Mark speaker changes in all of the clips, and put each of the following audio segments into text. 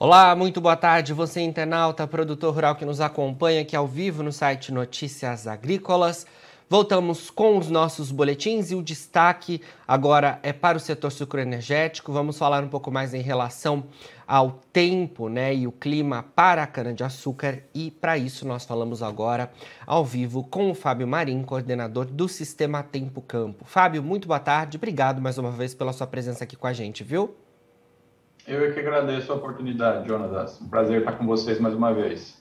Speaker 1: Olá, muito boa tarde. Você, internauta, produtor rural que nos acompanha aqui ao vivo no site Notícias Agrícolas. Voltamos com os nossos boletins e o destaque agora é para o setor sucroenergético. Vamos falar um pouco mais em relação ao tempo né, e o clima para a cana-de-açúcar. E para isso nós falamos agora ao vivo com o Fábio Marim, coordenador do Sistema Tempo Campo. Fábio, muito boa tarde. Obrigado mais uma vez pela sua presença aqui com a gente, viu?
Speaker 2: Eu é que agradeço a oportunidade, Jonas. Um prazer estar com vocês mais uma vez.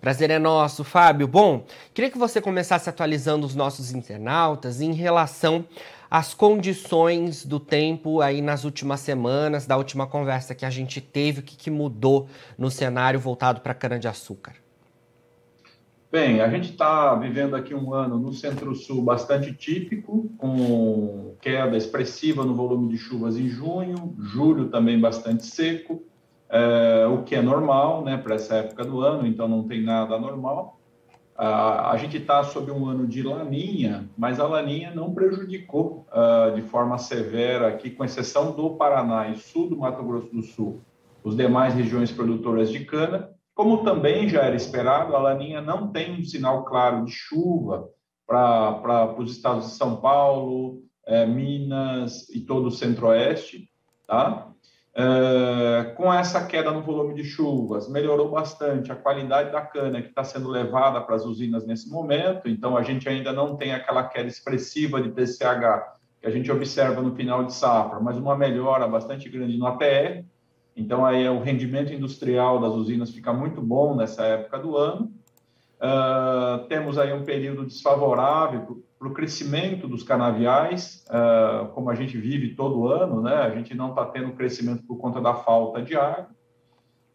Speaker 1: Prazer é nosso, Fábio. Bom, queria que você começasse atualizando os nossos internautas em relação às condições do tempo aí nas últimas semanas, da última conversa que a gente teve, o que, que mudou no cenário voltado para cana-de-açúcar.
Speaker 2: Bem, a gente está vivendo aqui um ano no Centro-Sul bastante típico, com queda expressiva no volume de chuvas em junho, julho também bastante seco, é, o que é normal né, para essa época do ano, então não tem nada anormal. a gente está sob um ano de laninha, mas a laninha não prejudicou uh, de forma severa aqui, com exceção do Paraná e sul do Mato Grosso do Sul, os demais regiões produtoras de cana. Como também já era esperado, a laninha não tem um sinal claro de chuva para os estados de São Paulo, é, Minas e todo o centro-oeste, tá? É, com essa queda no volume de chuvas, melhorou bastante a qualidade da cana que está sendo levada para as usinas nesse momento, então a gente ainda não tem aquela queda expressiva de TCH que a gente observa no final de safra, mas uma melhora bastante grande no APR, então aí o rendimento industrial das usinas fica muito bom nessa época do ano. Uh, temos aí um período desfavorável para o crescimento dos canaviais, uh, como a gente vive todo ano, né? A gente não está tendo crescimento por conta da falta de água.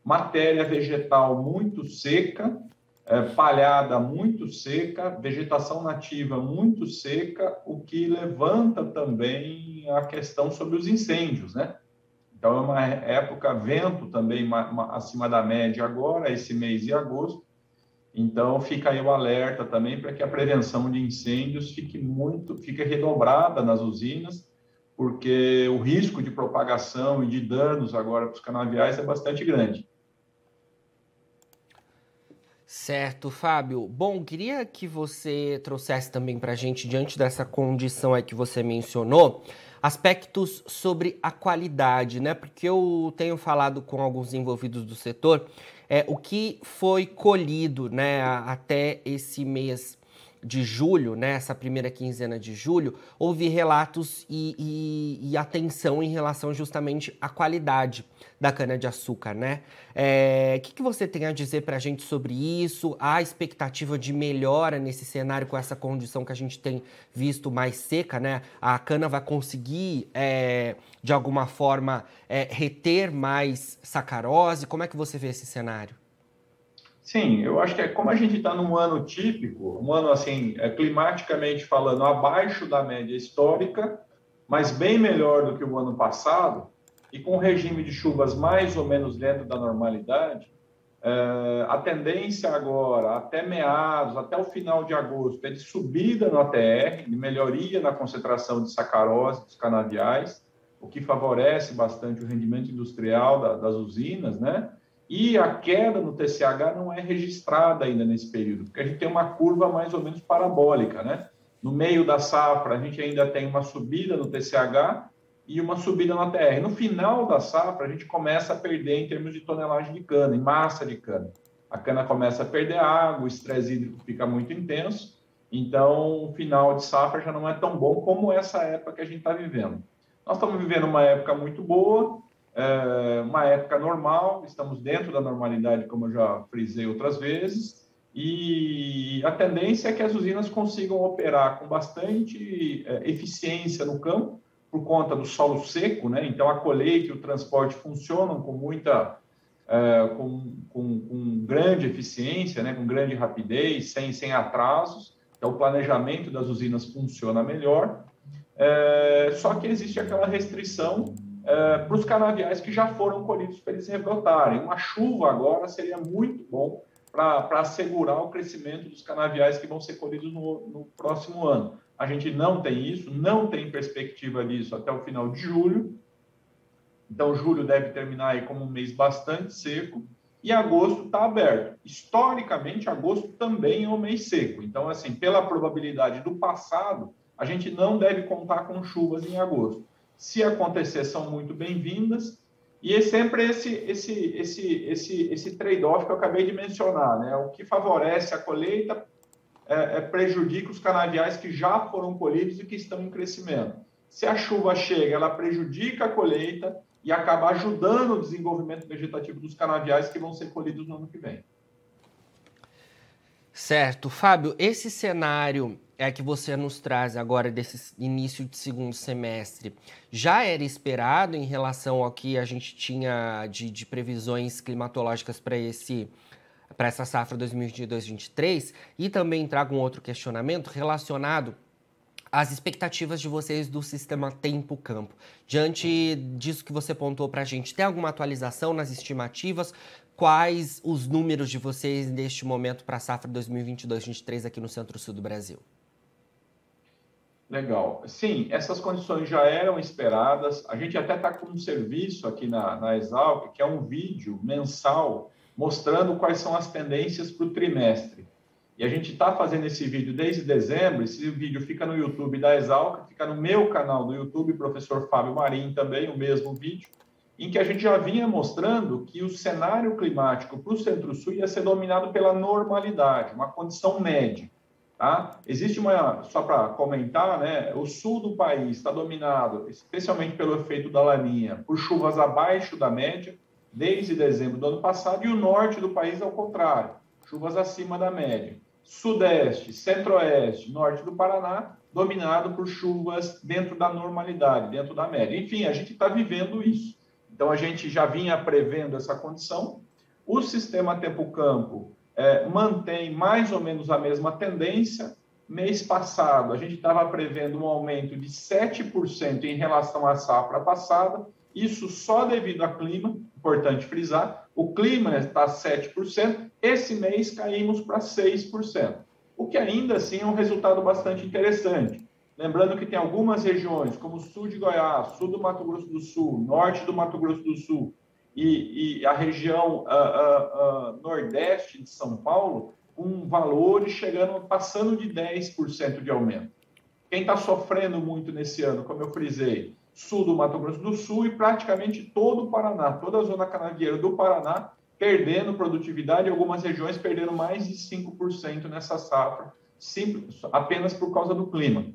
Speaker 2: Matéria vegetal muito seca, é, palhada muito seca, vegetação nativa muito seca, o que levanta também a questão sobre os incêndios, né? Então é uma época vento também uma, uma, acima da média agora, esse mês de agosto, então, fica aí o alerta também para que a prevenção de incêndios fique muito, fique redobrada nas usinas, porque o risco de propagação e de danos agora para os canaviais é bastante grande.
Speaker 1: Certo, Fábio. Bom, queria que você trouxesse também para a gente, diante dessa condição aí que você mencionou, aspectos sobre a qualidade, né? Porque eu tenho falado com alguns envolvidos do setor é, o que foi colhido né, até esse mês de julho, né, essa primeira quinzena de julho, houve relatos e, e, e atenção em relação justamente à qualidade da cana-de-açúcar, né? É, o que, que, você tem a dizer para a gente sobre isso? Há expectativa de melhora nesse cenário com essa condição que a gente tem visto mais seca, né? A cana vai conseguir, é, de alguma forma, é, reter mais sacarose? Como é que você vê esse cenário?
Speaker 2: Sim, eu acho que é como a gente está num ano típico, um ano assim, é, climaticamente falando, abaixo da média histórica, mas bem melhor do que o ano passado, e com regime de chuvas mais ou menos dentro da normalidade, é, a tendência agora, até meados, até o final de agosto, é de subida no ATR, de melhoria na concentração de sacarose dos canaviais, o que favorece bastante o rendimento industrial da, das usinas, né? E a queda no TCH não é registrada ainda nesse período, porque a gente tem uma curva mais ou menos parabólica, né? No meio da safra, a gente ainda tem uma subida no TCH e uma subida na TR. No final da safra, a gente começa a perder em termos de tonelagem de cana, em massa de cana. A cana começa a perder água, o estresse hídrico fica muito intenso, então o final de safra já não é tão bom como essa época que a gente está vivendo. Nós estamos vivendo uma época muito boa, é uma época normal, estamos dentro da normalidade, como eu já frisei outras vezes, e a tendência é que as usinas consigam operar com bastante é, eficiência no campo, por conta do solo seco, né? Então a colheita e o transporte funcionam com muita, é, com, com, com, grande eficiência, né? Com grande rapidez, sem, sem atrasos. Então o planejamento das usinas funciona melhor. É, só que existe aquela restrição é, para os canaviais que já foram colhidos para eles rebrotarem. Uma chuva agora seria muito bom para assegurar o crescimento dos canaviais que vão ser colhidos no, no, próximo ano. A gente não tem isso, não tem perspectiva disso até o final de julho. Então, julho deve terminar aí como um mês bastante seco e agosto está aberto. Historicamente, agosto também é um mês seco. Então, assim, pela probabilidade do passado, a gente não deve contar com chuvas em agosto. Se acontecer, são muito bem-vindas. E é sempre esse, esse, esse, esse, esse trade-off que eu acabei de mencionar, né? O que favorece a colheita é, é, prejudica os canaviais que já foram colhidos e que estão em crescimento. Se a chuva chega, ela prejudica a colheita e acaba ajudando o desenvolvimento vegetativo dos canaviais que vão ser colhidos no ano que vem.
Speaker 1: Certo. Fábio, esse cenário é que você nos traz agora desse início de segundo semestre já era esperado em relação ao que a gente tinha de, de previsões climatológicas para esse para essa safra 2022-23 e também trago um outro questionamento relacionado às expectativas de vocês do sistema tempo-campo. Diante disso que você pontuou para a gente, tem alguma atualização nas estimativas? Quais os números de vocês neste momento para a safra 2022-23 aqui no Centro-Sul do Brasil?
Speaker 2: Legal. Sim, essas condições já eram esperadas. A gente até está com um serviço aqui na, na Exalc, que é um vídeo mensal mostrando quais são as tendências para o trimestre. E a gente está fazendo esse vídeo desde dezembro. Esse vídeo fica no YouTube da Exalc, fica no meu canal do YouTube, professor Fábio Marim também, o mesmo vídeo, em que a gente já vinha mostrando que o cenário climático para o Centro-Sul ia ser dominado pela normalidade, uma condição média. Tá? Existe uma, só para comentar, né, o sul do país está dominado, especialmente pelo efeito da laninha, por chuvas abaixo da média, desde dezembro do ano passado, e o norte do país, ao contrário, chuvas acima da média. Sudeste, centro-oeste, norte do Paraná, dominado por chuvas dentro da normalidade, dentro da média. Enfim, a gente está vivendo isso. Então, a gente já vinha prevendo essa condição. O sistema tempo-campo é, mantém mais ou menos a mesma tendência. Mês passado, a gente estava prevendo um aumento de 7% em relação à safra passada, isso só devido ao clima, importante frisar, o clima está 7%, esse mês caímos para 6%, o que ainda assim é um resultado bastante interessante. Lembrando que tem algumas regiões, como o sul de Goiás, sul do Mato Grosso do Sul, norte do Mato Grosso do Sul e, e a região uh, uh, uh, nordeste de São Paulo, com valores chegando, passando de 10% de aumento. Quem está sofrendo muito nesse ano, como eu frisei, sul do Mato Grosso do Sul e praticamente todo o Paraná, toda a zona canavieira do Paraná, perdendo produtividade, algumas regiões perdendo mais de 5% nessa safra, simples, apenas por causa do clima.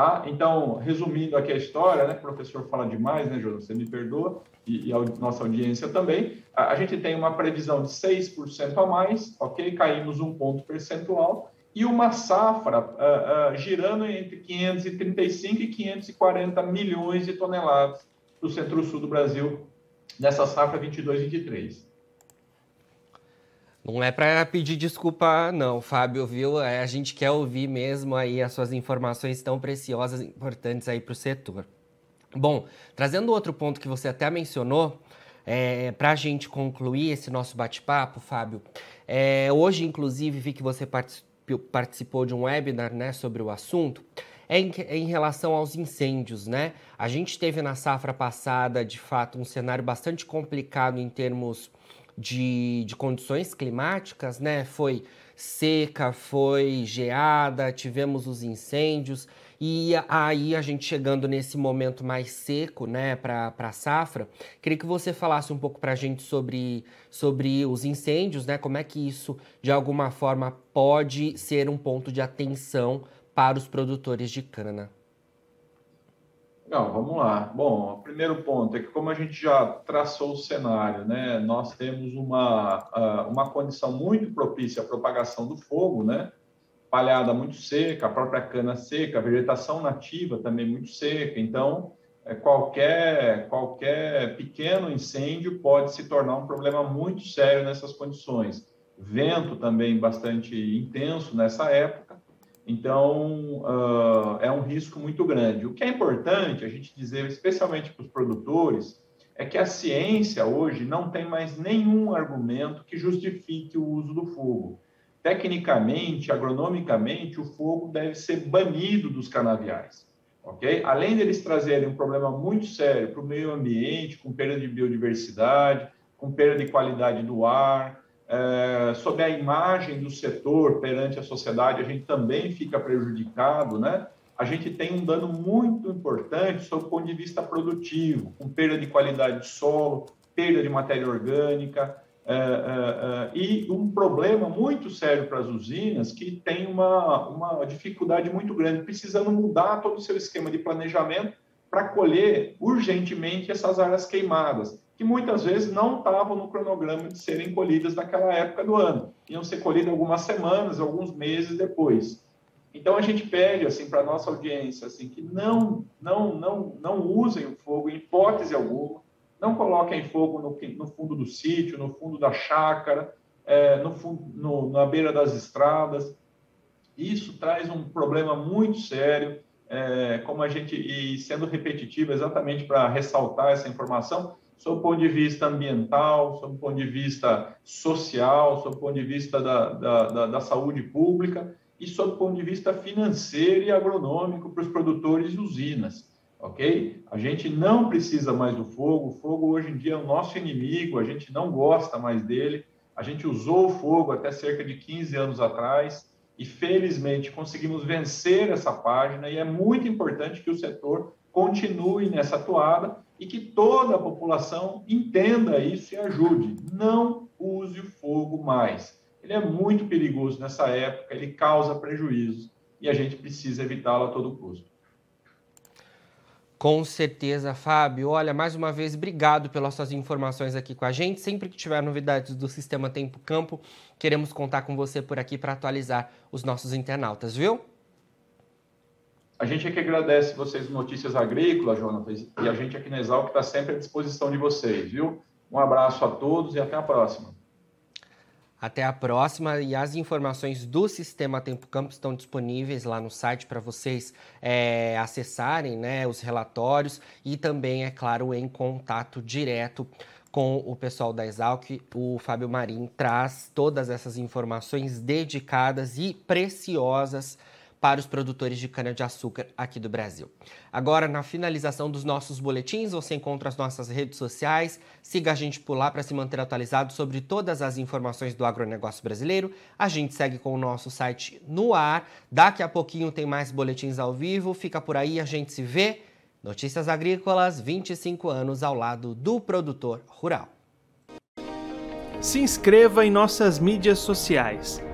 Speaker 2: Tá? Então, resumindo aqui a história, né, o professor fala demais, né, Jonas? Você me perdoa, e, e a nossa audiência também. A, a gente tem uma previsão de 6% a mais, ok? Caímos um ponto percentual, e uma safra uh, uh, girando entre 535 e 540 milhões de toneladas do centro-sul do Brasil nessa safra 22-23.
Speaker 1: Não é para pedir desculpa, não, Fábio, viu? É, a gente quer ouvir mesmo aí as suas informações tão preciosas e importantes aí para o setor. Bom, trazendo outro ponto que você até mencionou, é, para a gente concluir esse nosso bate-papo, Fábio, é, hoje, inclusive, vi que você participou de um webinar né, sobre o assunto, é em, em, relação aos incêndios, né? A gente teve na safra passada, de fato, um cenário bastante complicado em termos de, de condições climáticas, né? Foi seca, foi geada, tivemos os incêndios. E aí, a gente chegando nesse momento mais seco, né, para a safra, queria que você falasse um pouco para a gente sobre, sobre os incêndios, né, como é que isso, de alguma forma, pode ser um ponto de atenção para os produtores de cana.
Speaker 2: Não, vamos lá. Bom, o primeiro ponto é que, como a gente já traçou o cenário, né, nós temos uma, ah, uma condição muito propícia à propagação do fogo, né? palhada muito seca, a própria cana seca, a vegetação nativa também muito seca. Então, é, qualquer, qualquer pequeno incêndio pode se tornar um problema muito sério nessas condições. Vento também bastante intenso nessa época. Então, uh, é um risco muito grande. O que é importante a gente dizer, especialmente para os produtores, é que a ciência hoje não tem mais nenhum argumento que justifique o uso do fogo. Tecnicamente, agronomicamente, o fogo deve ser banido dos canaviais. ok? Além deles trazerem um problema muito sério para o meio ambiente, com perda de biodiversidade, com perda de qualidade do ar, é, sobre a imagem do setor perante a sociedade, a gente também fica prejudicado, né? A gente tem um dano muito importante sob o ponto de vista produtivo, com perda de qualidade de solo, perda de matéria orgânica, é, é, é, e um problema muito sério para as usinas que tem uma, uma dificuldade muito grande, precisando mudar todo o seu esquema de planejamento para colher urgentemente essas áreas queimadas, que muitas vezes não estavam no cronograma de serem colhidas naquela época do ano, iam ser colhidas algumas semanas, alguns meses depois. Então a gente pede assim para nossa audiência assim que não não não não usem o fogo em hipótese alguma, não coloquem fogo no, no fundo do sítio, no fundo da chácara, é, no, no, na beira das estradas. Isso traz um problema muito sério, é, como a gente, e sendo repetitivo exatamente para ressaltar essa informação, sob o ponto de vista ambiental, sob o ponto de vista social, sob o ponto de vista da, da, da, da saúde pública e sob o ponto de vista financeiro e agronômico para os produtores e usinas ok? A gente não precisa mais do fogo, o fogo hoje em dia é o nosso inimigo, a gente não gosta mais dele, a gente usou o fogo até cerca de 15 anos atrás e felizmente conseguimos vencer essa página e é muito importante que o setor continue nessa toada e que toda a população entenda isso e ajude. Não use o fogo mais. Ele é muito perigoso nessa época, ele causa prejuízos e a gente precisa evitá-lo a todo custo.
Speaker 1: Com certeza, Fábio. Olha, mais uma vez, obrigado pelas suas informações aqui com a gente. Sempre que tiver novidades do Sistema Tempo Campo, queremos contar com você por aqui para atualizar os nossos internautas, viu?
Speaker 2: A gente é que agradece vocês Notícias Agrícolas, Jonas, e a gente aqui na Exalc está sempre à disposição de vocês, viu? Um abraço a todos e até a próxima.
Speaker 1: Até a próxima e as informações do Sistema Tempo Campo estão disponíveis lá no site para vocês é, acessarem né, os relatórios e também, é claro, em contato direto com o pessoal da Exalc. O Fábio Marim traz todas essas informações dedicadas e preciosas para os produtores de cana-de-açúcar aqui do Brasil. Agora, na finalização dos nossos boletins, você encontra as nossas redes sociais. Siga a gente por lá para se manter atualizado sobre todas as informações do agronegócio brasileiro. A gente segue com o nosso site no ar. Daqui a pouquinho tem mais boletins ao vivo. Fica por aí, a gente se vê. Notícias Agrícolas, 25 anos ao lado do produtor rural.
Speaker 3: Se inscreva em nossas mídias sociais.